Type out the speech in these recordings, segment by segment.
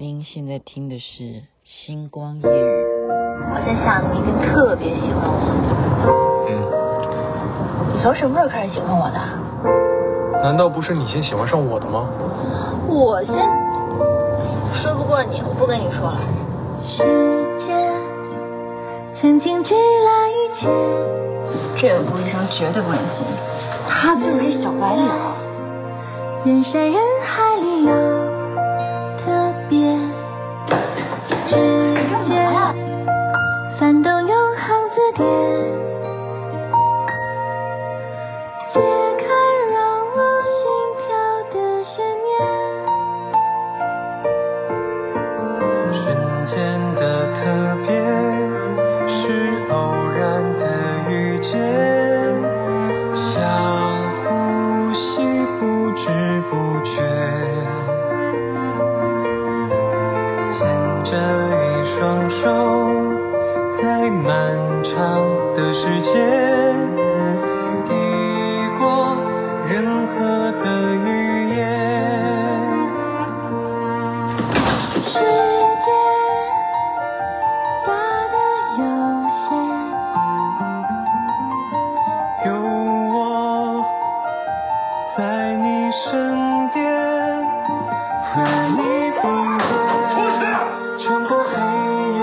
您现在听的是《星光夜雨》。我在想，你一定特别喜欢我。嗯。你从什么时候开始喜欢我的？难道不是你先喜欢上我的吗？我先。说不过你，我不跟你说了。时间曾经治疗一切。这个顾医生绝对不忍心，他就是一小白脸。人山人海里有。边。身边，和你并肩，穿过黑夜，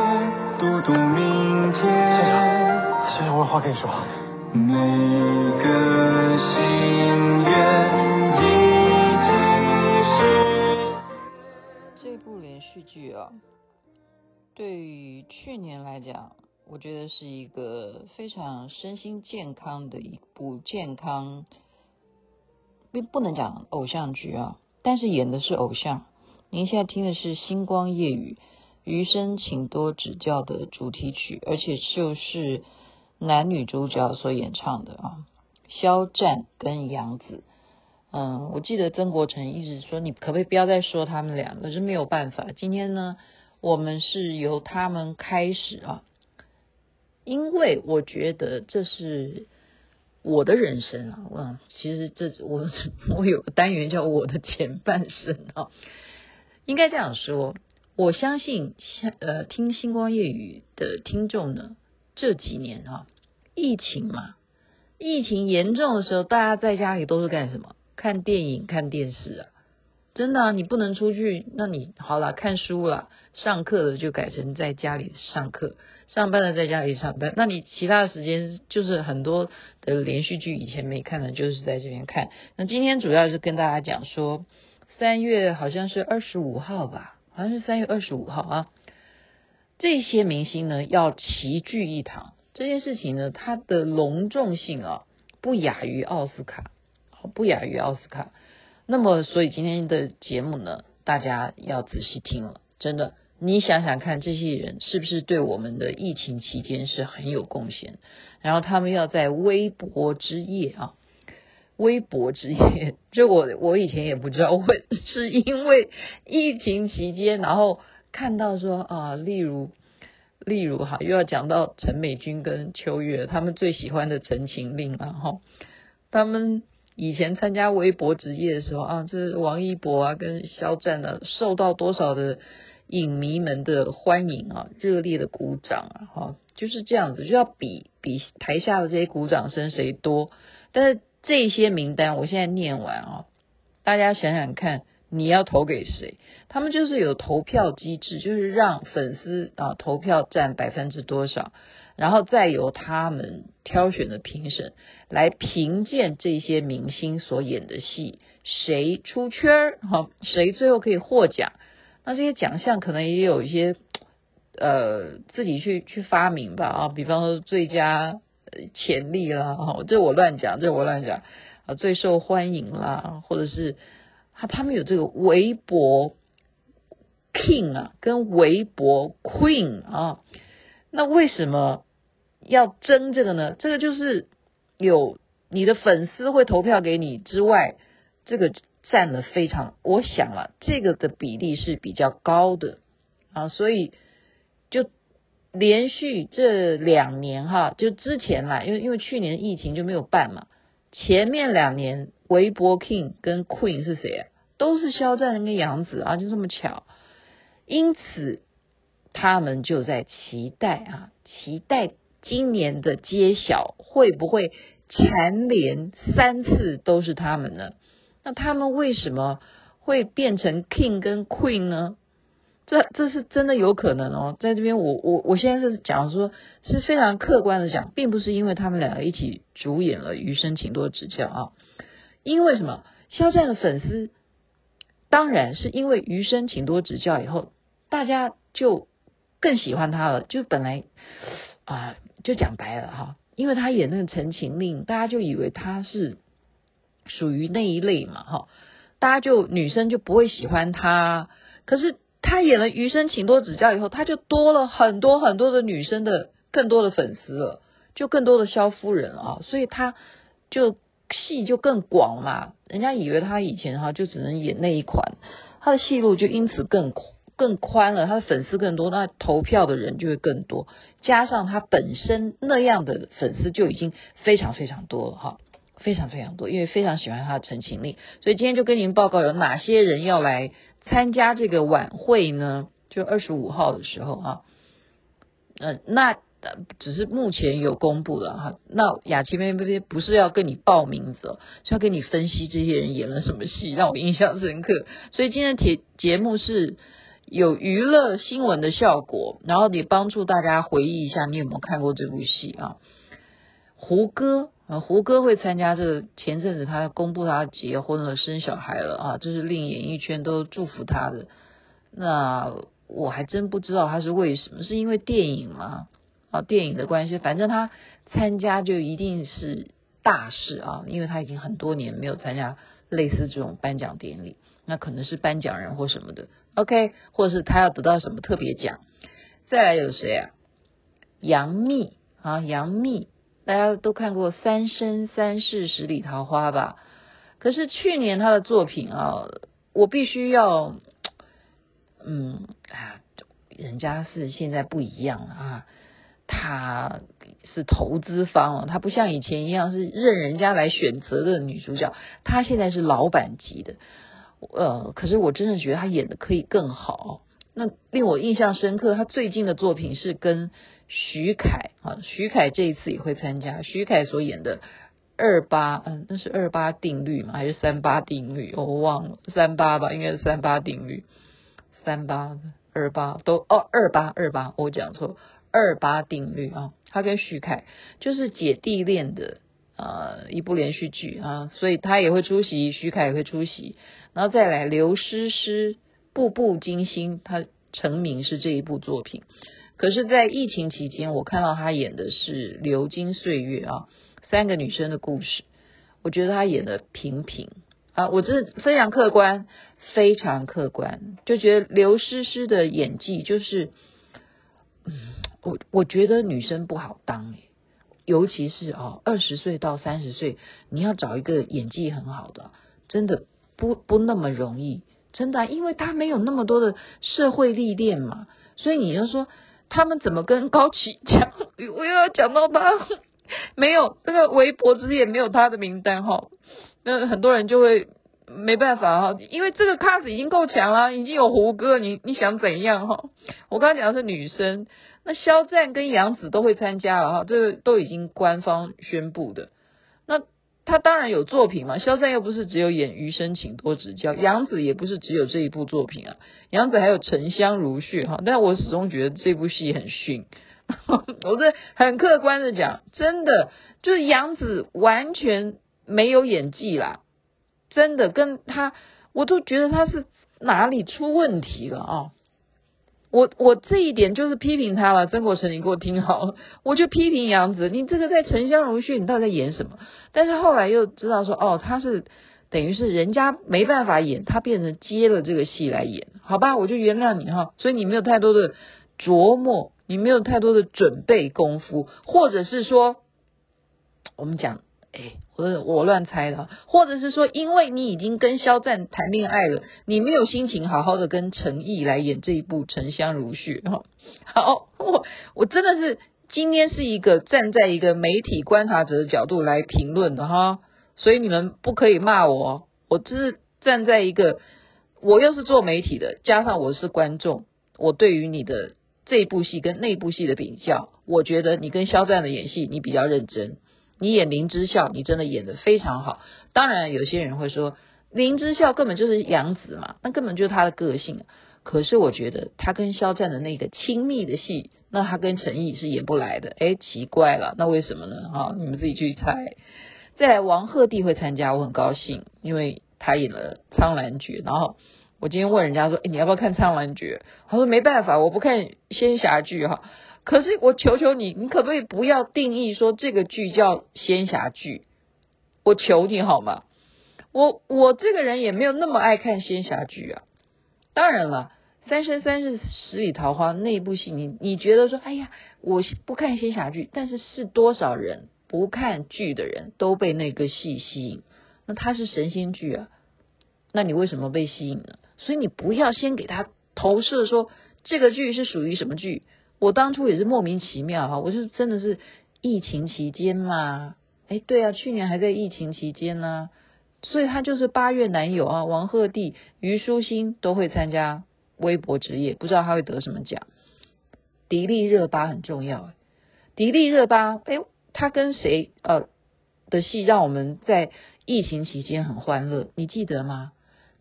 读懂明天。先生，先生，我有话跟你说。每个心愿已经是。这部连续剧啊，对于去年来讲。我觉得是一个非常身心健康的一部健康不能讲偶像剧啊，但是演的是偶像。您现在听的是《星光夜雨》，余生请多指教的主题曲，而且就是男女主角所演唱的啊，肖战跟杨紫。嗯，我记得曾国成一直说，你可不可以不要再说他们两个？可是没有办法，今天呢，我们是由他们开始啊。因为我觉得这是我的人生啊，嗯，其实这我我有 个单元叫我的前半生啊，应该这样说。我相信像呃听星光夜语的听众呢，这几年啊，疫情嘛，疫情严重的时候，大家在家里都是干什么？看电影、看电视啊。真的啊，你不能出去，那你好了，看书了，上课的就改成在家里上课，上班的在家里上班。那你其他的时间就是很多的连续剧，以前没看的，就是在这边看。那今天主要是跟大家讲说，三月好像是二十五号吧，好像是三月二十五号啊。这些明星呢要齐聚一堂，这件事情呢，它的隆重性啊，不亚于奥斯卡，不亚于奥斯卡。那么，所以今天的节目呢，大家要仔细听了。真的，你想想看，这些人是不是对我们的疫情期间是很有贡献？然后他们要在微博之夜啊，微博之夜，就 我我以前也不知道，会是因为疫情期间，然后看到说啊，例如例如哈，又要讲到陈美君跟秋月他们最喜欢的《陈情令》了哈，他们。以前参加微博之夜的时候啊，这王一博啊跟肖战、啊，受到多少的影迷们的欢迎啊，热烈的鼓掌啊，哈，就是这样子，就要比比台下的这些鼓掌声谁多。但是这些名单我现在念完啊，大家想想看，你要投给谁？他们就是有投票机制，就是让粉丝啊投票占百分之多少。然后再由他们挑选的评审来评鉴这些明星所演的戏，谁出圈儿，哈，谁最后可以获奖。那这些奖项可能也有一些，呃，自己去去发明吧，啊，比方说最佳潜力啦，哈，这我乱讲，这我乱讲，啊，最受欢迎啦，或者是他他们有这个微博 King 啊，跟微博 Queen 啊，那为什么？要争这个呢？这个就是有你的粉丝会投票给你之外，这个占了非常，我想啊，这个的比例是比较高的啊，所以就连续这两年哈，就之前啦，因为因为去年疫情就没有办嘛，前面两年微博 King 跟 Queen 是谁啊？都是肖战跟杨紫啊，就这么巧。因此他们就在期待啊，期待今年的揭晓会不会蝉联三次都是他们呢？那他们为什么会变成 king 跟 queen 呢？这这是真的有可能哦，在这边我我我现在是讲说是非常客观的讲，并不是因为他们两个一起主演了《余生，请多指教》啊，因为什么？肖战的粉丝当然是因为《余生，请多指教》以后，大家就更喜欢他了。就本来啊，就讲白了哈，因为他演那个《陈情令》，大家就以为他是属于那一类嘛哈，大家就女生就不会喜欢他，可是。他演了《余生，请多指教》以后，他就多了很多很多的女生的更多的粉丝了，就更多的萧夫人啊，所以他就戏就更广嘛。人家以为他以前哈就只能演那一款，他的戏路就因此更更宽了，他的粉丝更多，那投票的人就会更多。加上他本身那样的粉丝就已经非常非常多了哈，非常非常多，因为非常喜欢他的《陈情令》，所以今天就跟您报告有哪些人要来。参加这个晚会呢，就二十五号的时候啊，呃，那只是目前有公布的哈。那雅琪妹妹不是要跟你报名字，是要跟你分析这些人演了什么戏，让我印象深刻。所以今天的节节目是有娱乐新闻的效果，然后也帮助大家回忆一下，你有没有看过这部戏啊？胡歌。啊，胡歌会参加这，前阵子他公布他结婚了，生小孩了啊，这是令演艺圈都祝福他的。那我还真不知道他是为什么，是因为电影吗？啊，电影的关系，反正他参加就一定是大事啊，因为他已经很多年没有参加类似这种颁奖典礼，那可能是颁奖人或什么的，OK，或者是他要得到什么特别奖。再来有谁啊？杨幂啊，杨幂。大家都看过《三生三世十里桃花》吧？可是去年他的作品啊，我必须要，嗯啊，人家是现在不一样了啊，他是投资方了，他不像以前一样是任人家来选择的女主角，他现在是老板级的，呃，可是我真的觉得他演的可以更好。那令我印象深刻，他最近的作品是跟。徐凯啊，徐凯这一次也会参加。徐凯所演的二八，嗯，那是二八定律吗？还是三八定律？我忘了，三八吧，应该是三八定律。三八、二八都哦，二八二八，我讲错，二八定律啊。他跟徐凯就是姐弟恋的呃一部连续剧啊，所以他也会出席，徐凯也会出席。然后再来刘诗诗，步步惊心，他成名是这一部作品。可是，在疫情期间，我看到他演的是《流金岁月》啊，三个女生的故事，我觉得他演的平平。啊，我真的非常客观，非常客观，就觉得刘诗诗的演技就是，嗯，我我觉得女生不好当诶，尤其是哦，二十岁到三十岁，你要找一个演技很好的，真的不不那么容易，真的，因为他没有那么多的社会历练嘛，所以你要说。他们怎么跟高启强？我又要讲到他，没有那个微博之也没有他的名单哈。那很多人就会没办法哈，因为这个 cast 已经够强了，已经有胡歌，你你想怎样哈？我刚刚讲的是女生，那肖战跟杨紫都会参加了哈，这个都已经官方宣布的。他当然有作品嘛，肖战又不是只有演《余生，请多指教》，杨紫也不是只有这一部作品啊，杨紫还有《沉香如屑》哈，但我始终觉得这部戏很逊，我这很客观的讲，真的就是杨紫完全没有演技啦，真的跟他我都觉得他是哪里出问题了啊。我我这一点就是批评他了，曾国成，你给我听好，我就批评杨紫，你这个在《沉香如屑》，你到底在演什么？但是后来又知道说，哦，他是等于是人家没办法演，他变成接了这个戏来演，好吧，我就原谅你哈。所以你没有太多的琢磨，你没有太多的准备功夫，或者是说，我们讲。哎，我我乱猜的，或者是说，因为你已经跟肖战谈恋爱了，你没有心情好好的跟陈毅来演这一部《沉香如屑》哈。好，我我真的是今天是一个站在一个媒体观察者的角度来评论的哈，所以你们不可以骂我，我只是站在一个我又是做媒体的，加上我是观众，我对于你的这部戏跟那部戏的比较，我觉得你跟肖战的演戏你比较认真，你演林之孝你真的演得非常好。当然有些人会说林之孝根本就是杨紫嘛，那根本就是他的个性。可是我觉得他跟肖战的那个亲密的戏，那他跟陈毅是演不来的。哎，奇怪了，那为什么呢？哈，你们自己去猜。再来，王鹤棣会参加，我很高兴，因为他演了《苍兰诀》。然后我今天问人家说，哎，你要不要看《苍兰诀》？他说没办法，我不看仙侠剧哈。可是我求求你，你可不可以不要定义说这个剧叫仙侠剧？我求你好吗？我我这个人也没有那么爱看仙侠剧啊。当然了。《三生三世十里桃花》那部戏，你你觉得说，哎呀，我不看仙侠剧，但是是多少人不看剧的人都被那个戏吸引？那它是神仙剧啊，那你为什么被吸引呢？所以你不要先给他投射说这个剧是属于什么剧。我当初也是莫名其妙哈，我就真的是疫情期间嘛，哎，对啊，去年还在疫情期间呢，所以他就是八月男友啊，王鹤棣、虞书欣都会参加。微博之夜，不知道他会得什么奖。迪丽热巴很重要，迪丽热巴，哎，他跟谁呃的戏让我们在疫情期间很欢乐？你记得吗？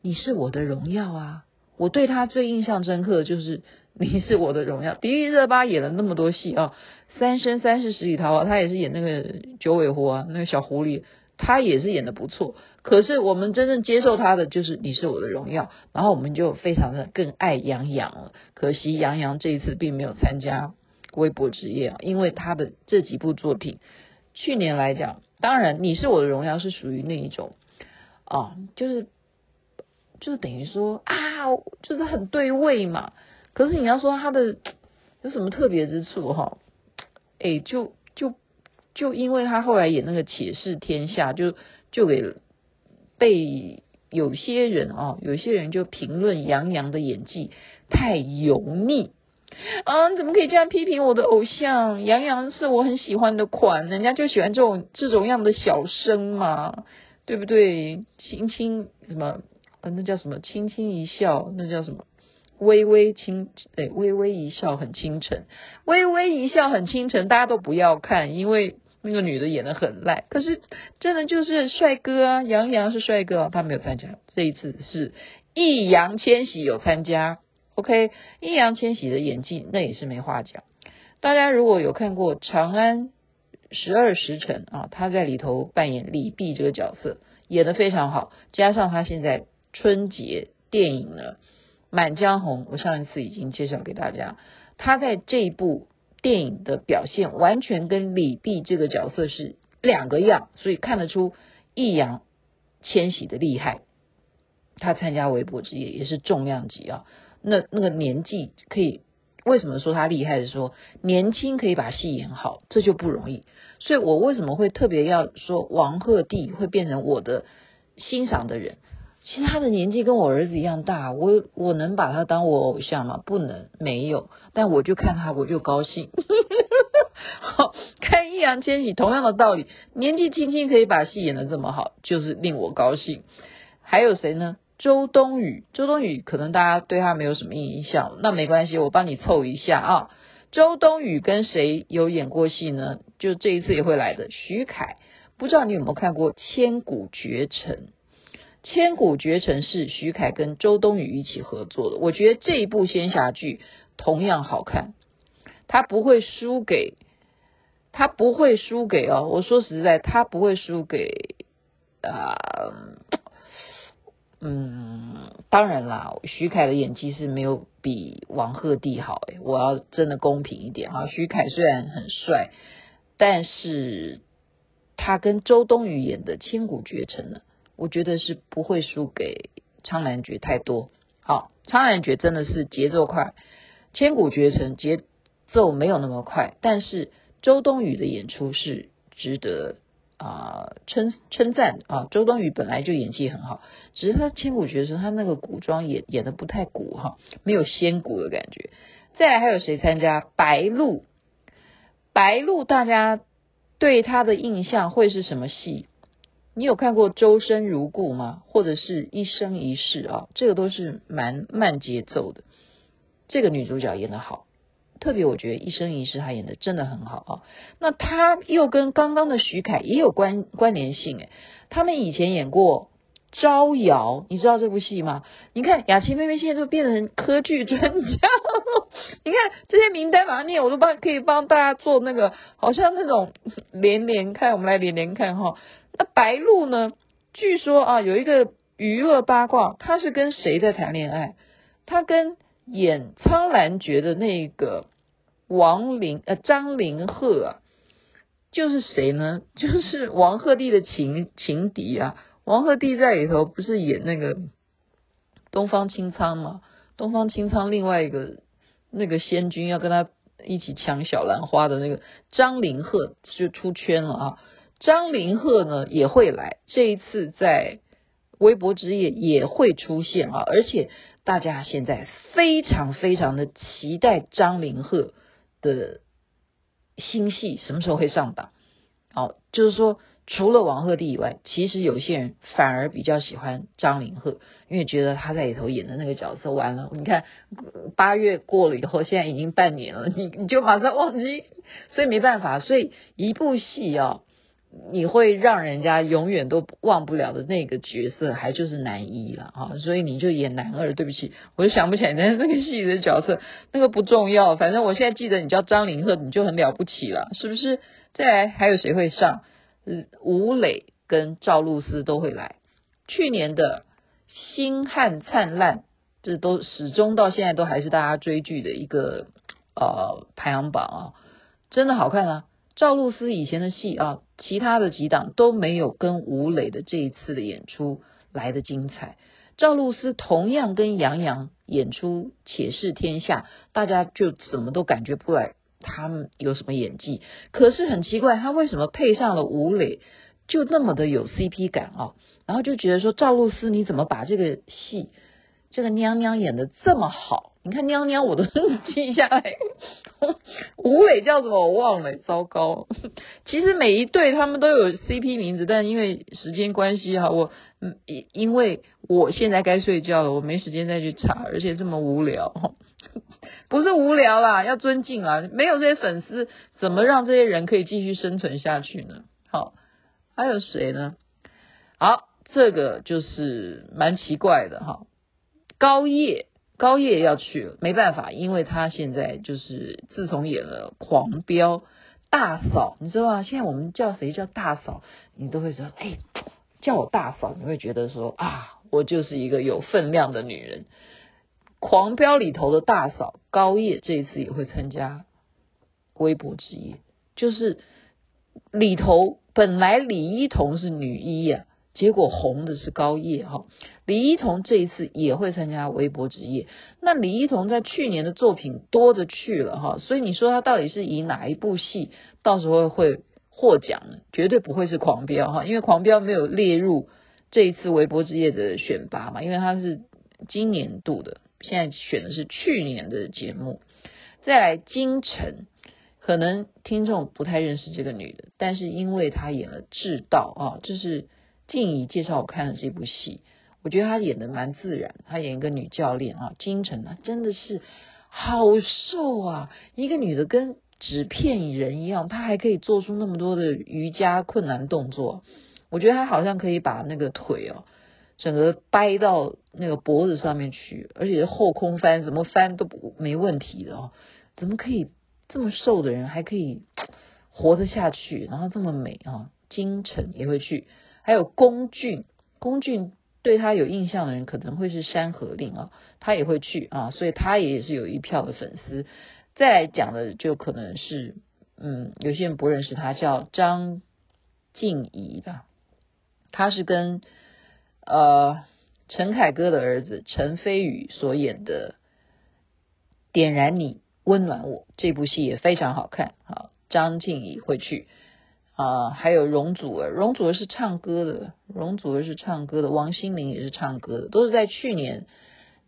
你是我的荣耀啊！我对他最印象深刻的就是你是我的荣耀。迪丽热巴演了那么多戏啊，《三生三世十里桃花》，他也是演那个九尾狐啊，那个小狐狸。他也是演得不错，可是我们真正接受他的就是《你是我的荣耀》，然后我们就非常的更爱杨洋了。可惜杨洋这一次并没有参加微博之夜啊，因为他的这几部作品，去年来讲，当然《你是我的荣耀》是属于那一种啊，就是就是等于说啊，就是很对味嘛。可是你要说他的有什么特别之处哈？哎，就。就就因为他后来演那个《且试天下》，就就给被有些人啊，有些人就评论杨洋的演技太油腻啊！你怎么可以这样批评我的偶像？杨洋是我很喜欢的款，人家就喜欢这种这种样的小生嘛，对不对？轻轻什么？那叫什么？轻轻一笑，那叫什么？微微清，对，微微一笑很倾城，微微一笑很倾城，大家都不要看，因为。那个女的演得很烂，可是真的就是帅哥啊！杨洋是帅哥，他没有参加。这一次是易烊千玺有参加，OK，易烊千玺的演技那也是没话讲。大家如果有看过《长安十二时辰》啊，他在里头扮演李泌这个角色，演得非常好。加上他现在春节电影呢，《满江红》，我上一次已经介绍给大家，他在这一部。电影的表现完全跟李泌这个角色是两个样，所以看得出易烊千玺的厉害。他参加微博之夜也是重量级啊，那那个年纪可以，为什么说他厉害？是说年轻可以把戏演好，这就不容易。所以我为什么会特别要说王鹤棣会变成我的欣赏的人？其实他的年纪跟我儿子一样大，我我能把他当我偶像吗？不能，没有。但我就看他，我就高兴。好，看易烊千玺，同样的道理，年纪轻轻可以把戏演得这么好，就是令我高兴。还有谁呢？周冬雨，周冬雨可能大家对他没有什么印象，那没关系，我帮你凑一下啊。周冬雨跟谁有演过戏呢？就这一次也会来的徐凯，不知道你有没有看过《千古绝尘》。千古绝尘是徐凯跟周冬雨一起合作的，我觉得这一部仙侠剧同样好看，他不会输给，他不会输给哦，我说实在，他不会输给啊、嗯，当然啦，徐凯的演技是没有比王鹤棣好诶，我要真的公平一点哈，徐凯虽然很帅，但是他跟周冬雨演的千古绝尘呢。我觉得是不会输给《苍兰诀》太多。好，《苍兰诀》真的是节奏快，《千古绝尘》节奏没有那么快。但是周冬雨的演出是值得啊、呃、称称赞啊！周冬雨本来就演技很好，只是她《千古绝尘》她那个古装演演得不太古哈，没有仙古的感觉。再来还有谁参加？白鹿，白鹿大家对她的印象会是什么戏？你有看过《周生如故》吗？或者是一生一世啊？这个都是蛮慢节奏的。这个女主角演得好。特别我觉得《一生一世》她演的真的很好啊，那她又跟刚刚的徐凯也有关关联性诶，他们以前演过《招摇》，你知道这部戏吗？你看雅琪妹妹现在都变成科剧专家，你看这些名单把它念，我都帮可以帮大家做那个，好像那种 连连看，我们来连连看哈。那白鹿呢？据说啊，有一个娱乐八卦，他是跟谁在谈恋爱？他跟。演苍兰诀的那个王林呃张凌赫啊，就是谁呢？就是王鹤棣的情情敌啊。王鹤棣在里头不是演那个东方青苍吗？东方青苍另外一个那个仙君要跟他一起抢小兰花的那个张凌赫就出圈了啊。张凌赫呢也会来，这一次在微博之夜也会出现啊，而且。大家现在非常非常的期待张凌赫的新戏什么时候会上档？好，就是说除了王鹤棣以外，其实有些人反而比较喜欢张凌赫，因为觉得他在里头演的那个角色完了。你看八月过了以后，现在已经半年了，你你就马上忘记，所以没办法，所以一部戏啊。你会让人家永远都忘不了的那个角色，还就是男一了啊！所以你就演男二。对不起，我就想不起来那 那个戏的角色，那个不重要。反正我现在记得你叫张凌赫，你就很了不起了，是不是？再来还有谁会上？吴磊跟赵露思都会来。去年的《星汉灿烂》，这都始终到现在都还是大家追剧的一个呃排行榜啊，真的好看啊！赵露思以前的戏啊，其他的几档都没有跟吴磊的这一次的演出来得精彩。赵露思同样跟杨洋演出《且试天下》，大家就怎么都感觉不来他们有什么演技。可是很奇怪，他为什么配上了吴磊，就那么的有 CP 感啊？然后就觉得说，赵露思你怎么把这个戏，这个娘娘演得这么好？你看喵喵，我都 记下来。吴磊叫什么？我忘了，糟糕。其实每一对他们都有 CP 名字，但因为时间关系哈，我嗯，因为我现在该睡觉了，我没时间再去查，而且这么无聊，不是无聊啦，要尊敬啊。没有这些粉丝，怎么让这些人可以继续生存下去呢？好，还有谁呢？好，这个就是蛮奇怪的哈，高叶。高叶要去了，没办法，因为他现在就是自从演了《狂飙》大嫂，你知道吗？现在我们叫谁叫大嫂，你都会说，哎，叫我大嫂，你会觉得说啊，我就是一个有分量的女人。《狂飙》里头的大嫂高叶这一次也会参加微博之夜，就是里头本来李一桐是女一呀、结果红的是高叶哈，李一桐这一次也会参加微博之夜。那李一桐在去年的作品多着去了哈，所以你说他到底是以哪一部戏到时候会获奖呢？绝对不会是狂飙哈，因为狂飙没有列入这一次微博之夜的选拔嘛，因为他是今年度的，现在选的是去年的节目。再来金晨，可能听众不太认识这个女的，但是因为她演了《至道》啊，就是。静怡介绍我看了这部戏，我觉得她演的蛮自然。她演一个女教练啊，金晨啊，真的是好瘦啊，一个女的跟纸片人一样，她还可以做出那么多的瑜伽困难动作。我觉得她好像可以把那个腿哦，整个掰到那个脖子上面去，而且是后空翻，怎么翻都不没问题的哦。怎么可以这么瘦的人还可以活得下去，然后这么美啊？金晨也会去。还有龚俊，龚俊对他有印象的人可能会是《山河令》啊，他也会去啊，所以他也是有一票的粉丝。再来讲的就可能是，嗯，有些人不认识他，叫张静怡吧，他是跟呃陈凯歌的儿子陈飞宇所演的《点燃你，温暖我》这部戏也非常好看好，张静怡会去。啊，还有容祖儿，容祖儿是唱歌的，容祖儿是唱歌的，王心凌也是唱歌的，都是在去年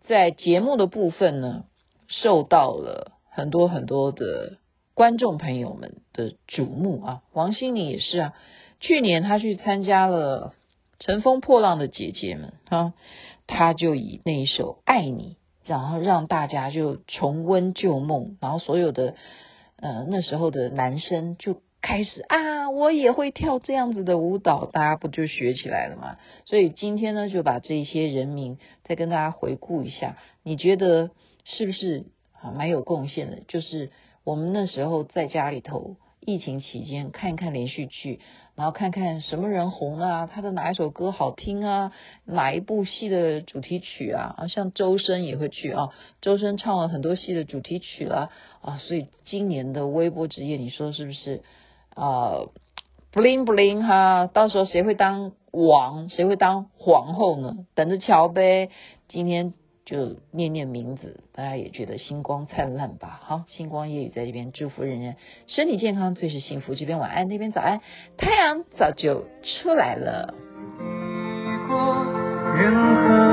在节目的部分呢，受到了很多很多的观众朋友们的瞩目啊。王心凌也是啊，去年她去参加了《乘风破浪的姐姐们》啊，她就以那一首《爱你》然后让大家就重温旧梦，然后所有的呃那时候的男生就开始啊，我也会跳这样子的舞蹈，大家不就学起来了吗？所以今天呢，就把这些人名再跟大家回顾一下，你觉得是不是啊蛮有贡献的？就是我们那时候在家里头。疫情期间看一看连续剧，然后看看什么人红啊，他的哪一首歌好听啊，哪一部戏的主题曲啊，啊，像周深也会去啊，周深唱了很多戏的主题曲啦，啊，所以今年的微博之夜，你说是不是啊？bling bling 哈，到时候谁会当王，谁会当皇后呢？等着瞧呗。今天。就念念名字，大家也觉得星光灿烂吧？好，星光夜雨在这边祝福人人身体健康，最是幸福。这边晚安，那边早安，太阳早就出来了。任何